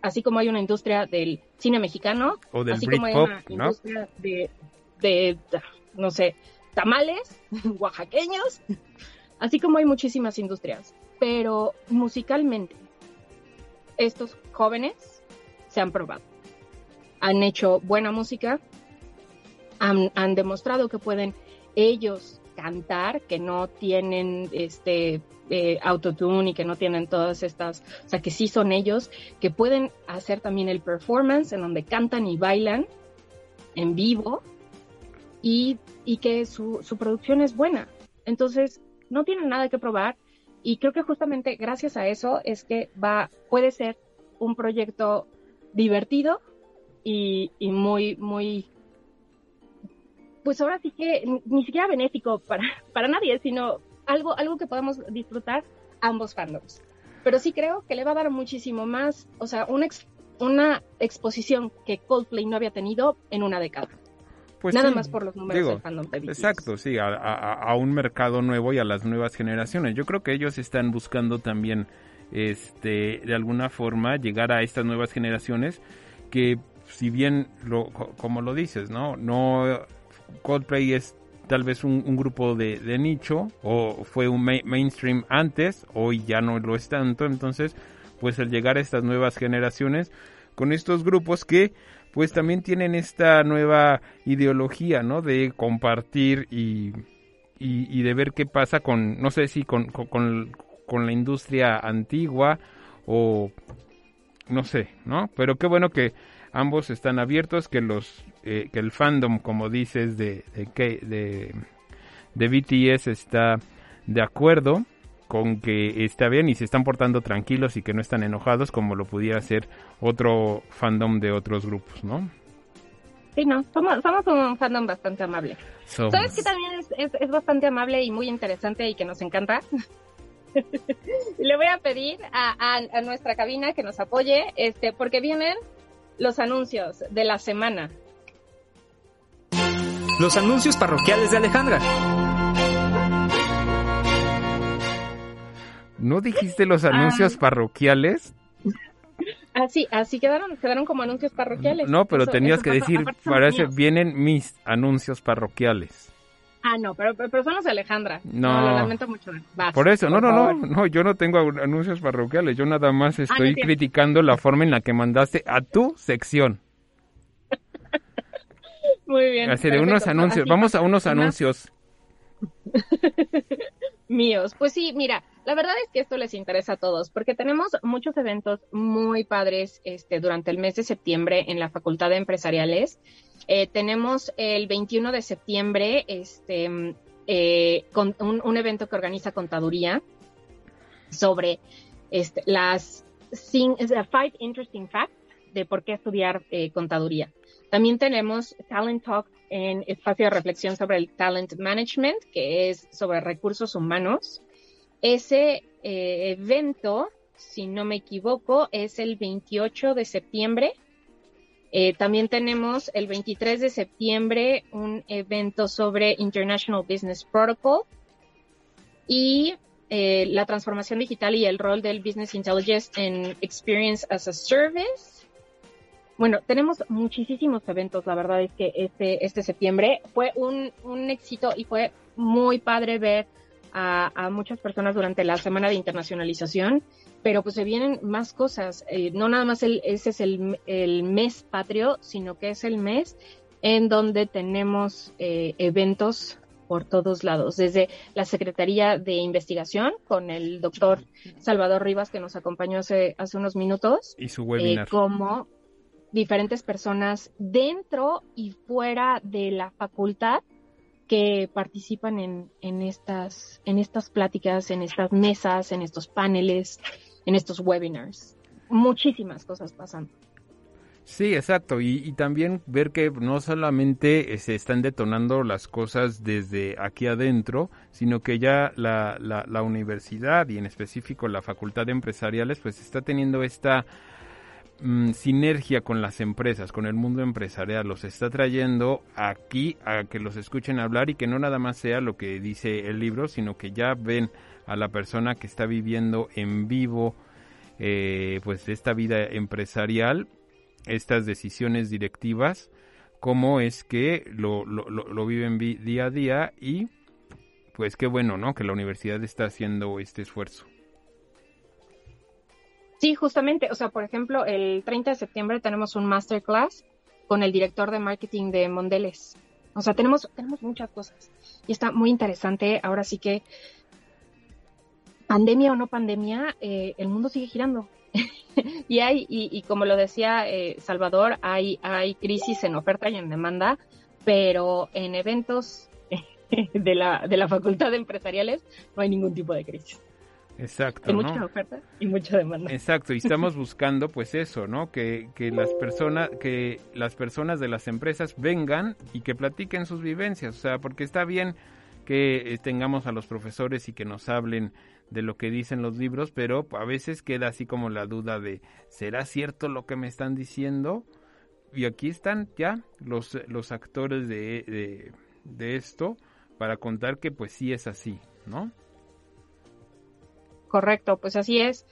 así como hay una industria del cine mexicano, O del así como hay Britpop, una ¿no? industria de, de, no sé, tamales oaxaqueños, así como hay muchísimas industrias, pero musicalmente estos jóvenes se han probado, han hecho buena música, han, demostrado que pueden ellos cantar, que no tienen este eh, autotune y que no tienen todas estas, o sea, que sí son ellos, que pueden hacer también el performance en donde cantan y bailan en vivo y, y que su, su producción es buena. Entonces, no tienen nada que probar y creo que justamente gracias a eso es que va, puede ser un proyecto divertido y, y muy, muy, pues ahora sí que ni, siquiera benéfico para, para nadie, sino algo, algo que podamos disfrutar ambos fandoms. Pero sí creo que le va a dar muchísimo más, o sea, una, ex- una exposición que Coldplay no había tenido en una década. Pues Nada sí, más por los números digo, del fandom. Exacto, sí, a, a- a un mercado nuevo y a las nuevas generaciones. Yo creo que ellos están buscando también, este, de alguna forma, llegar a estas nuevas generaciones que, si bien, lo, co- como lo dices, ¿no? No, Coldplay es tal vez un, un grupo de, de nicho o fue un ma- mainstream antes, hoy ya no lo es tanto, entonces, pues el llegar a estas nuevas generaciones con estos grupos que pues también tienen esta nueva ideología, ¿no? De compartir y, y, de ver qué pasa con, no sé si con, con, con- la industria antigua o no sé, ¿no? Pero qué bueno que ambos están abiertos, que los eh, que el fandom, como dices, de, de, de, de BTS está de acuerdo con que está bien y se están portando tranquilos y que no están enojados como lo pudiera hacer otro fandom de otros grupos, ¿no? Sí, no, somos, somos un fandom bastante amable. Somos. ¿Sabes que también es, es, es bastante amable y muy interesante y que nos encanta? Le voy a pedir a, a, a nuestra cabina que nos apoye, este, porque vienen los anuncios de la semana. Los anuncios parroquiales de Alejandra. ¿No dijiste los anuncios parroquiales? Así, así quedaron, quedaron como anuncios parroquiales. No, pero Eso- tenías eso que pasa- decir, parece, vienen mis anuncios parroquiales. Ah, no, pero, pero, son los de Alejandra. No. lo lamento mucho. Vas, Por eso, no, no, no, no, yo no tengo anuncios parroquiales, yo nada más no estoy criticando la forma en la que mandaste a tu sección. Muy bien. Así de unos anuncios, Así vamos a unos anuncios. Míos. Pues sí, mira, La verdad es que esto les interesa a todos porque tenemos muchos eventos muy padres este, durante el mes de septiembre en la Facultad de Empresariales. Eh, tenemos el 21 de septiembre este, eh, un, evento que organiza Contaduría sobre este, las five interesting facts de por qué estudiar eh, contaduría. También tenemos Talent Talk en espacio de reflexión sobre el talent management, que es sobre recursos humanos. Ese eh, evento, si no me equivoco, es el 28 de septiembre. Eh, también tenemos el 23 de septiembre un evento sobre International Business Protocol y eh, la transformación digital y el rol del Business Intelligence en Experience as a Service. Bueno, tenemos muchísimos eventos, la verdad es que este, este septiembre fue un, un éxito y fue muy padre ver a, muchas personas durante la semana de internacionalización, pero pues se vienen más cosas. Eh, no nada más el, ese es el, el, mes patrio, sino que es el mes en donde tenemos eh, eventos por todos lados, desde la Secretaría de Investigación con el doctor Salvador Rivas que nos acompañó hace, hace unos minutos. Y su webinar. Eh, como diferentes personas dentro y fuera de la facultad que participan en, en, estas, en estas pláticas, en estas mesas, en estos paneles, en estos webinars. Muchísimas cosas pasan. Sí, exacto. Y, también ver que no solamente eh, se están detonando las cosas desde aquí adentro, sino que ya la, la, la universidad y en específico la facultad de empresariales pues está teniendo esta Mm, sinergia con las empresas, con el mundo empresarial, los está trayendo aquí a que los escuchen hablar y que no nada más sea lo que dice el libro, sino que ya ven a la persona que está viviendo en vivo eh, pues esta vida empresarial, estas decisiones directivas, cómo es que lo, lo, lo viven día a día y pues qué bueno, ¿no? Que la universidad está haciendo este esfuerzo. Sí, justamente, o sea, por ejemplo, el 30 de septiembre tenemos un masterclass con el director de marketing de Mondeles. O sea, tenemos, tenemos muchas cosas y está muy interesante. Ahora sí que, pandemia o no pandemia, eh, el mundo sigue girando. y hay, y, como lo decía eh, Salvador, hay, hay crisis en oferta y en demanda, pero en eventos de la, de la Facultad de Empresariales no hay ningún tipo de crisis. Exacto. Hay mucha oferta y mucha demanda. Exacto, y estamos buscando pues eso, ¿no? Que, que, las personas, que las personas de las empresas vengan y que platiquen sus vivencias, o sea, porque está bien que eh, tengamos a los profesores y que nos hablen de lo que dicen los libros, pero a veces queda así como la duda de, ¿será cierto lo que me están diciendo? Y aquí están ya los, los actores de, de, de esto para contar que pues sí es así, ¿no? Correcto, pues así es.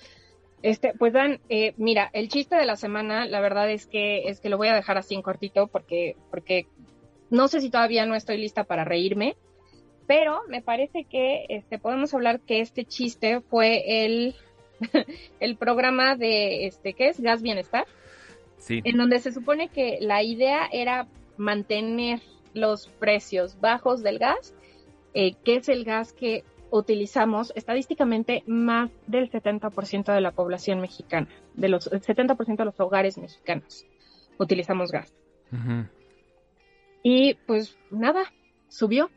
Este, pues Dan, eh, mira, el chiste de la semana, la verdad es que es que lo voy a dejar así en cortito porque, porque no sé si todavía no estoy lista para reírme, pero me parece que este, podemos hablar que este chiste fue el, el programa de este, ¿qué es? Gas Bienestar. Sí. En donde se supone que la idea era mantener los precios bajos del gas, eh, que es el gas que utilizamos estadísticamente más del 70% de la población mexicana, de los 70% de los hogares mexicanos utilizamos gas. Y pues nada, subió.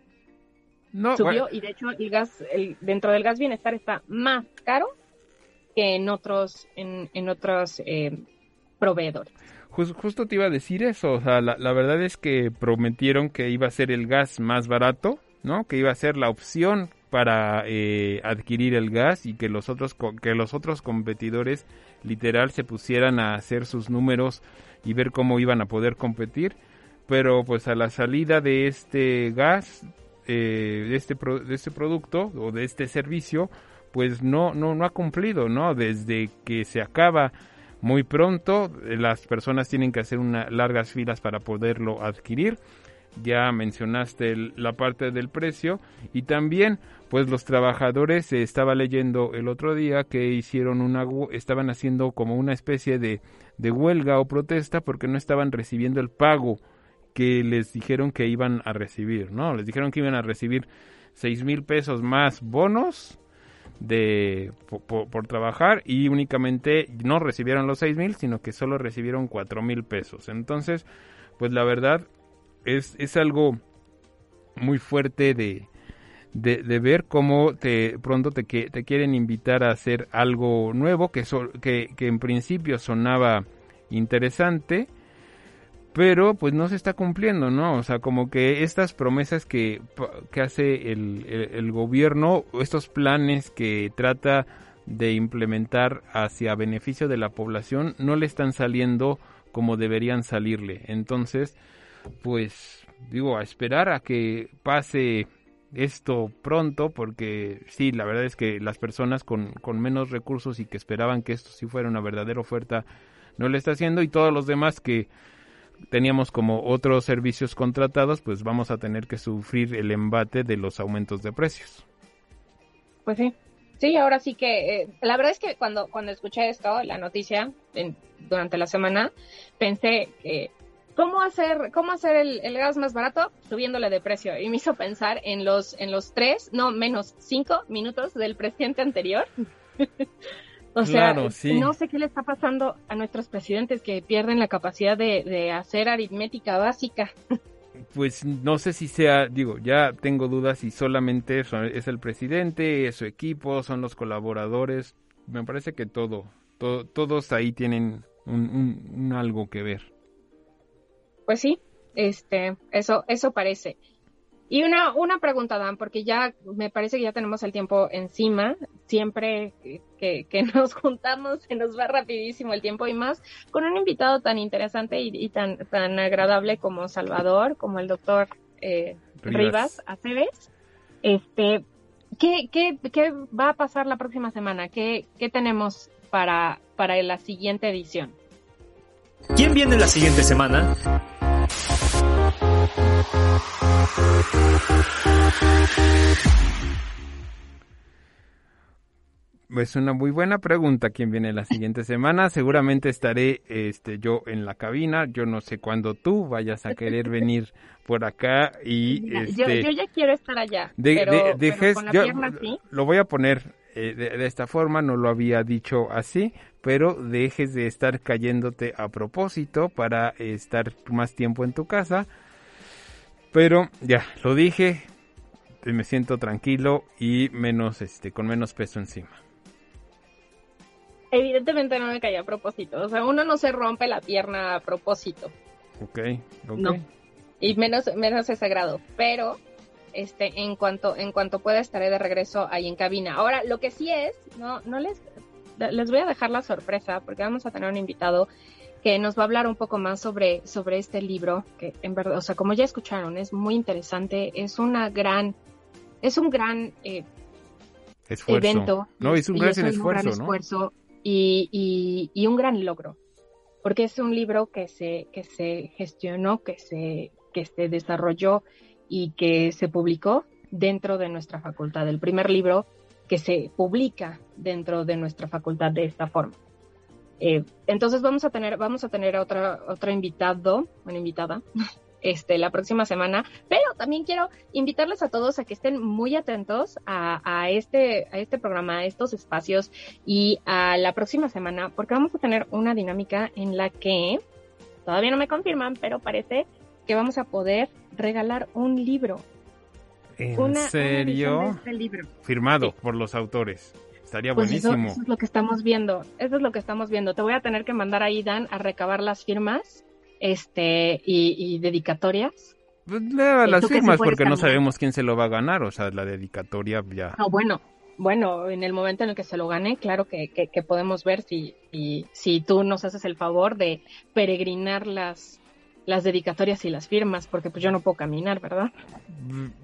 No, subió y de hecho el gas, el, dentro del gas bienestar está más caro que en otros, en, en otros eh, proveedores. justo te iba a decir eso, o sea, la, la verdad es que prometieron que iba a ser el gas más barato, ¿no? Que iba a ser la opción para eh, adquirir el gas y que los otros que los otros competidores literal se pusieran a hacer sus números y ver cómo iban a poder competir. Pero pues a la salida de este gas eh, de este de este producto o de este servicio pues no no no ha cumplido no desde que se acaba muy pronto las personas tienen que hacer largas filas para poderlo adquirir. Ya mencionaste la parte del precio y también pues los trabajadores se estaba leyendo el otro día que hicieron una estaban haciendo como una especie de, de huelga o protesta porque no estaban recibiendo el pago que les dijeron que iban a recibir, ¿no? Les dijeron que iban a recibir seis mil pesos más bonos, de por, por, trabajar y únicamente no recibieron los seis mil sino que solo recibieron cuatro mil pesos entonces pues la verdad es, es algo muy fuerte de, de, ver cómo te pronto te, te quieren invitar a hacer algo nuevo que, que, que en principio sonaba interesante pero pues no se está cumpliendo, ¿no? O sea, como que estas promesas que, que hace el, el, gobierno, estos planes que trata de implementar hacia beneficio de la población, no le están saliendo como deberían salirle. Entonces, pues digo, a esperar a que pase esto pronto, porque sí, la verdad es que las personas con, con menos recursos y que esperaban que esto sí fuera una verdadera oferta, no le está haciendo, y todos los demás que teníamos como otros servicios contratados, pues vamos a tener que sufrir el embate de los aumentos de precios. Pues sí, sí, ahora sí que eh, la verdad es que cuando, cuando escuché esto, la noticia durante la semana, pensé que ¿Cómo hacer, cómo hacer el, el, gas más barato? Subiéndole de precio. Y me hizo pensar en los, en los tres, no, menos cinco minutos del presidente anterior. O sea, no sé qué le está pasando a nuestros presidentes que pierden la capacidad de, hacer aritmética básica. Pues no sé si sea, digo, ya tengo dudas si solamente es el presidente, es su equipo, son los colaboradores. Me parece que todo, todos ahí tienen un, algo que ver. Pues sí, este, eso, eso parece. Y una, una pregunta, Dan, porque ya me parece que ya tenemos el tiempo encima. Siempre que, que, nos juntamos se nos va rapidísimo el tiempo y más con un invitado tan interesante y, tan, tan agradable como Salvador, como el doctor eh, Rivas. Aceves. Este, ¿qué, qué, ¿Qué va a pasar la próxima semana? ¿Qué, qué tenemos para, para la siguiente edición? ¿Quién viene la siguiente semana? Es una muy buena pregunta quién viene la siguiente semana. Seguramente estaré este yo en la cabina. Yo no sé cuándo tú vayas a querer venir por acá y este, yo, ya quiero estar allá. pero, con la Lo voy a poner eh, de, esta forma, no lo había dicho así, pero dejes de estar cayéndote a propósito para estar más tiempo en tu casa. Pero ya, lo dije, me siento tranquilo y menos, este, con menos peso encima. Evidentemente no me caí a propósito, o sea, uno no se rompe la pierna a propósito. Ok, ok. No. Y menos, menos ese grado, pero este, en cuanto, en cuanto pueda estaré de regreso ahí en cabina. Ahora, lo que sí es, no, no les, les voy a dejar la sorpresa porque vamos a tener un invitado que nos va a hablar un poco más sobre, sobre este libro, que en verdad, o sea, como ya escucharon, es muy interesante, es una gran, es un gran eh, evento. No, es un gran, esfuerzo, y, y, un gran logro, porque es un libro que se, que se gestionó, que se, que se desarrolló y que se publicó dentro de nuestra facultad, el primer libro que se publica dentro de nuestra facultad de esta forma. Eh, entonces vamos a tener, vamos a tener otra, otro invitado, una invitada, este, la próxima semana, pero también quiero invitarles a todos a que estén muy atentos a, este, a este programa, a estos espacios y a la próxima semana, porque vamos a tener una dinámica en la que todavía no me confirman, pero parece que vamos a poder regalar un libro. ¿En serio? Este libro. Firmado por los autores. Estaría pues buenísimo. Eso, es lo que estamos viendo. Eso es lo que estamos viendo. Te voy a tener que mandar ahí, Dan, a recabar las firmas este y, dedicatorias. Pues las firmas porque no sabemos quién se lo va a ganar. O sea, la dedicatoria ya. No, bueno. Bueno, en el momento en el que se lo gane, claro que, que, podemos ver si, y, si tú nos haces el favor de peregrinar las, las dedicatorias y las firmas, porque pues yo no puedo caminar, ¿verdad?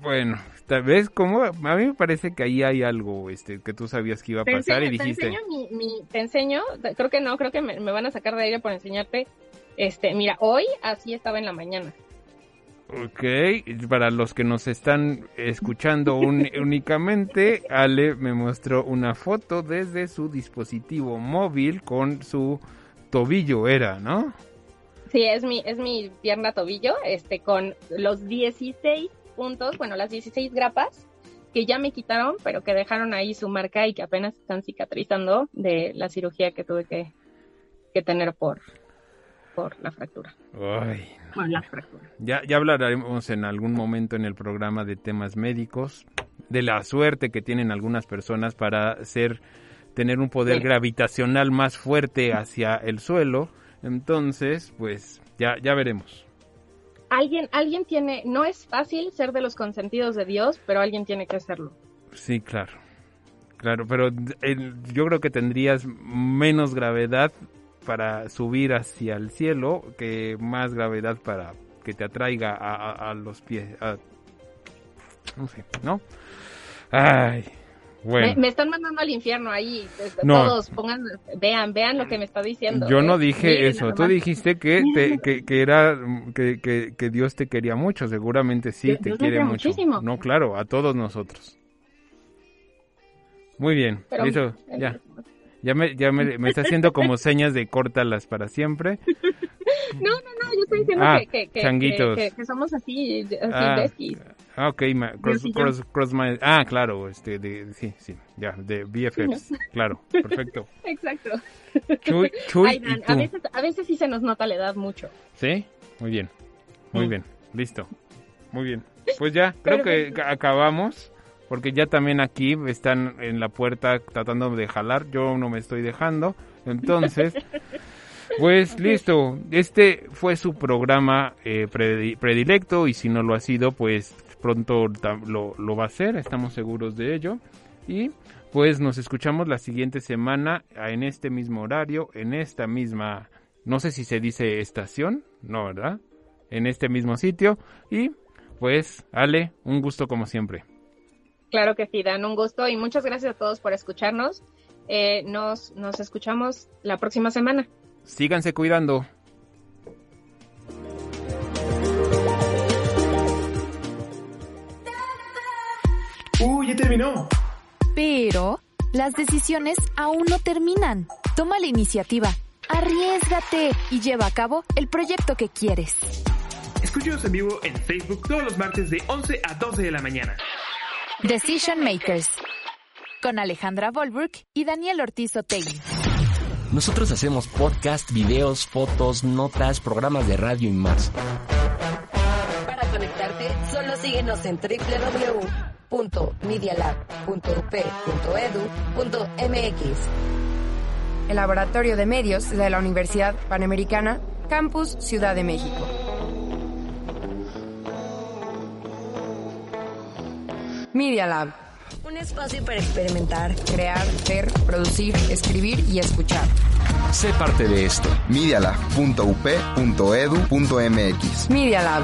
Bueno, tal vez como a mí me parece que ahí hay algo este que tú sabías que iba a pasar y dijiste. Te enseño, mi, te enseño, creo que no, creo que me, van a sacar de aire por enseñarte. Este, mira, hoy así estaba en la mañana. Ok, para los que nos están escuchando únicamente, Ale me mostró una foto desde su dispositivo móvil con su tobillo, era, ¿no? Sí, es mi, es mi pierna tobillo, este, con los 16 puntos, bueno, las 16 grapas que ya me quitaron, pero que dejaron ahí su marca y que apenas están cicatrizando de la cirugía que tuve que, que tener por, por la fractura. Ay, Por la fractura. Ya, ya hablaremos en algún momento en el programa de temas médicos, de la suerte que tienen algunas personas para ser, tener un poder Sí. gravitacional más fuerte hacia el suelo. Entonces, pues ya, ya veremos. Alguien, alguien tiene, no es fácil ser de los consentidos de Dios, pero alguien tiene que hacerlo. Sí, claro. Claro, pero eh, yo creo que tendrías menos gravedad para subir hacia el cielo que más gravedad para que te atraiga a, a- a los pies. a- no sé, ¿no? Ay, bueno. Me, me están mandando al infierno ahí. desde No. Todos pongan, vean, vean lo que me está diciendo. Yo ¿eh? no dije Miren eso, tú dijiste que, te- que, que era que, que, que Dios te quería mucho, seguramente sí, Dios- te Dios quiere mucho. muchísimo. No, claro, a todos nosotros. Muy bien, Pero- eso, ya. Ya me, ya me, me está haciendo como señas de córtalas para siempre. No, no, no, yo estoy diciendo Ah, que, que, que, changuitos. que- que somos así, así Ah. Ah, ok, ma- cross, cross- cross my- ah, claro, este, de, sí, sí, ya, de BFFs, claro, perfecto. Exacto. Chuy, Chuy Ay, Dan, a, veces, a veces sí se nos nota la edad mucho. ¿Sí? Muy bien. Muy bien. Listo. Muy bien. Pues ya, creo que ca- acabamos. Porque ya también aquí están en la puerta tratando de jalar. Yo no me estoy dejando. Entonces, pues listo. Este fue su programa eh, predi- predilecto. Y si no lo ha sido, pues pronto lo, lo va a hacer. Estamos seguros de ello. Y pues nos escuchamos la siguiente semana en este mismo horario, en esta misma, no sé si se dice estación, no, ¿verdad? En este mismo sitio. Y pues, Ale, un gusto como siempre. Claro que sí, Dan, un gusto y muchas gracias a todos por escucharnos. Eh, nos, nos escuchamos la próxima semana. Síganse cuidando. Terminó! Pero las decisiones aún no terminan. Toma la iniciativa, arriesgate y lleva a cabo el proyecto que quieres. Escúchanos en vivo en Facebook todos los martes de 11 a 12 de la mañana. Decision Makers. Con Alejandra Volbrook y Daniel Ortiz Otegui. Nosotros hacemos podcast, videos, fotos, notas, programas de radio y más. Para conectarte, solo síguenos en www.medialab.up.edu.mx. El Laboratorio de Medios de la Universidad Panamericana, Campus Ciudad de México. Media Lab. Un espacio para experimentar, Crear, ver, producir, escribir y escuchar. Sé parte de esto. medialab.up.edu.mx. Media Lab.